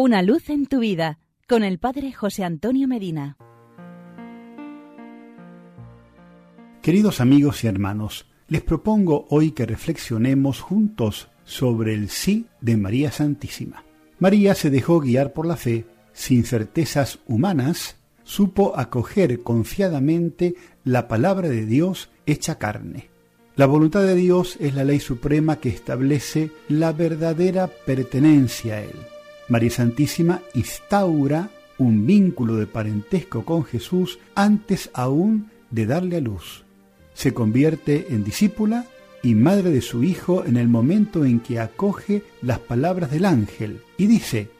Una luz en tu vida con el Padre José Antonio Medina. Queridos amigos y hermanos, les propongo hoy que reflexionemos juntos sobre el sí de María Santísima. María se dejó guiar por la fe, sin certezas humanas, supo acoger confiadamente la palabra de Dios hecha carne. La voluntad de Dios es la ley suprema que establece la verdadera pertenencia a Él. María Santísima instaura un vínculo de parentesco con Jesús antes aún de darle a luz. Se convierte en discípula y madre de su Hijo en el momento en que acoge las palabras del ángel y dice,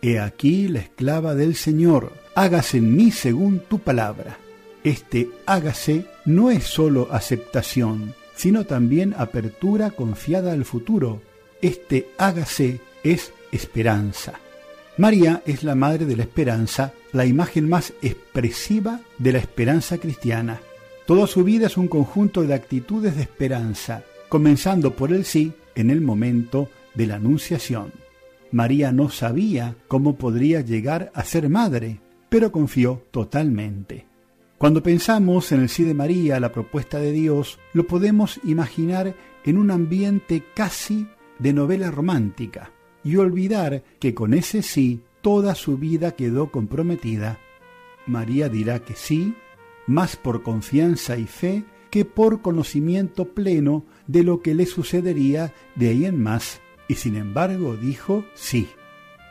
He aquí la esclava del Señor, hágase en mí según tu palabra. Este hágase no es sólo aceptación, sino también apertura confiada al futuro. Este hágase es esperanza. María es la madre de la esperanza, la imagen más expresiva de la esperanza cristiana. Toda su vida es un conjunto de actitudes de esperanza, comenzando por el sí en el momento de la anunciación. María no sabía cómo podría llegar a ser madre, pero confió totalmente. Cuando pensamos en el sí de María, la propuesta de Dios, lo podemos imaginar en un ambiente casi de novela romántica y olvidar que con ese sí toda su vida quedó comprometida. María dirá que sí, más por confianza y fe que por conocimiento pleno de lo que le sucedería de ahí en más, y sin embargo dijo sí.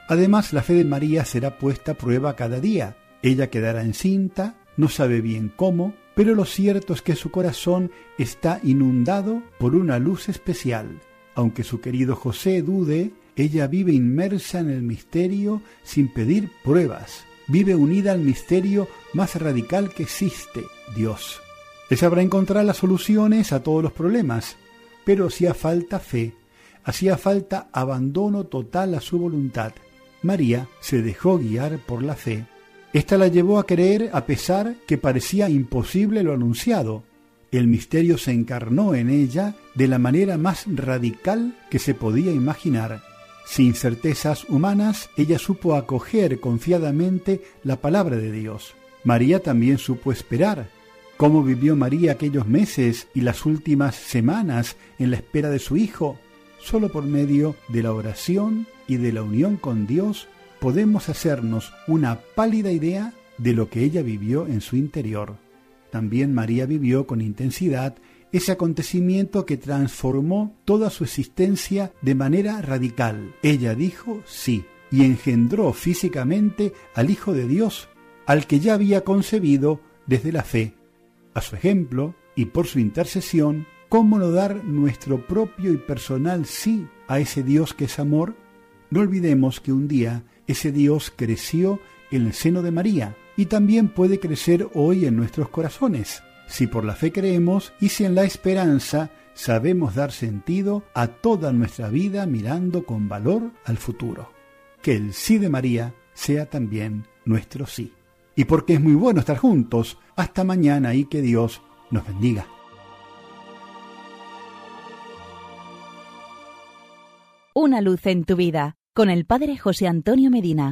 Además, la fe de María será puesta a prueba cada día. Ella quedará encinta, no sabe bien cómo, pero lo cierto es que su corazón está inundado por una luz especial. Aunque su querido José dude, ella vive inmersa en el misterio sin pedir pruebas. Vive unida al misterio más radical que existe, Dios. Él sabrá encontrar las soluciones a todos los problemas, pero hacía falta fe, hacía falta abandono total a su voluntad. María se dejó guiar por la fe. Esta la llevó a creer a pesar que parecía imposible lo anunciado. El misterio se encarnó en ella de la manera más radical que se podía imaginar. Sin certezas humanas, ella supo acoger confiadamente la palabra de Dios. María también supo esperar. ¿Cómo vivió María aquellos meses y las últimas semanas en la espera de su hijo? Solo por medio de la oración y de la unión con Dios podemos hacernos una pálida idea de lo que ella vivió en su interior. También María vivió con intensidad ese acontecimiento que transformó toda su existencia de manera radical. Ella dijo sí y engendró físicamente al Hijo de Dios, al que ya había concebido desde la fe. A su ejemplo y por su intercesión, ¿cómo no dar nuestro propio y personal sí a ese Dios que es amor? No olvidemos que un día ese Dios creció en el seno de María y también puede crecer hoy en nuestros corazones si por la fe creemos y si en la esperanza sabemos dar sentido a toda nuestra vida mirando con valor al futuro. Que el sí de María sea también nuestro sí. Y porque es muy bueno estar juntos, hasta mañana y que Dios nos bendiga. Una luz en tu vida con el Padre José Antonio Medina.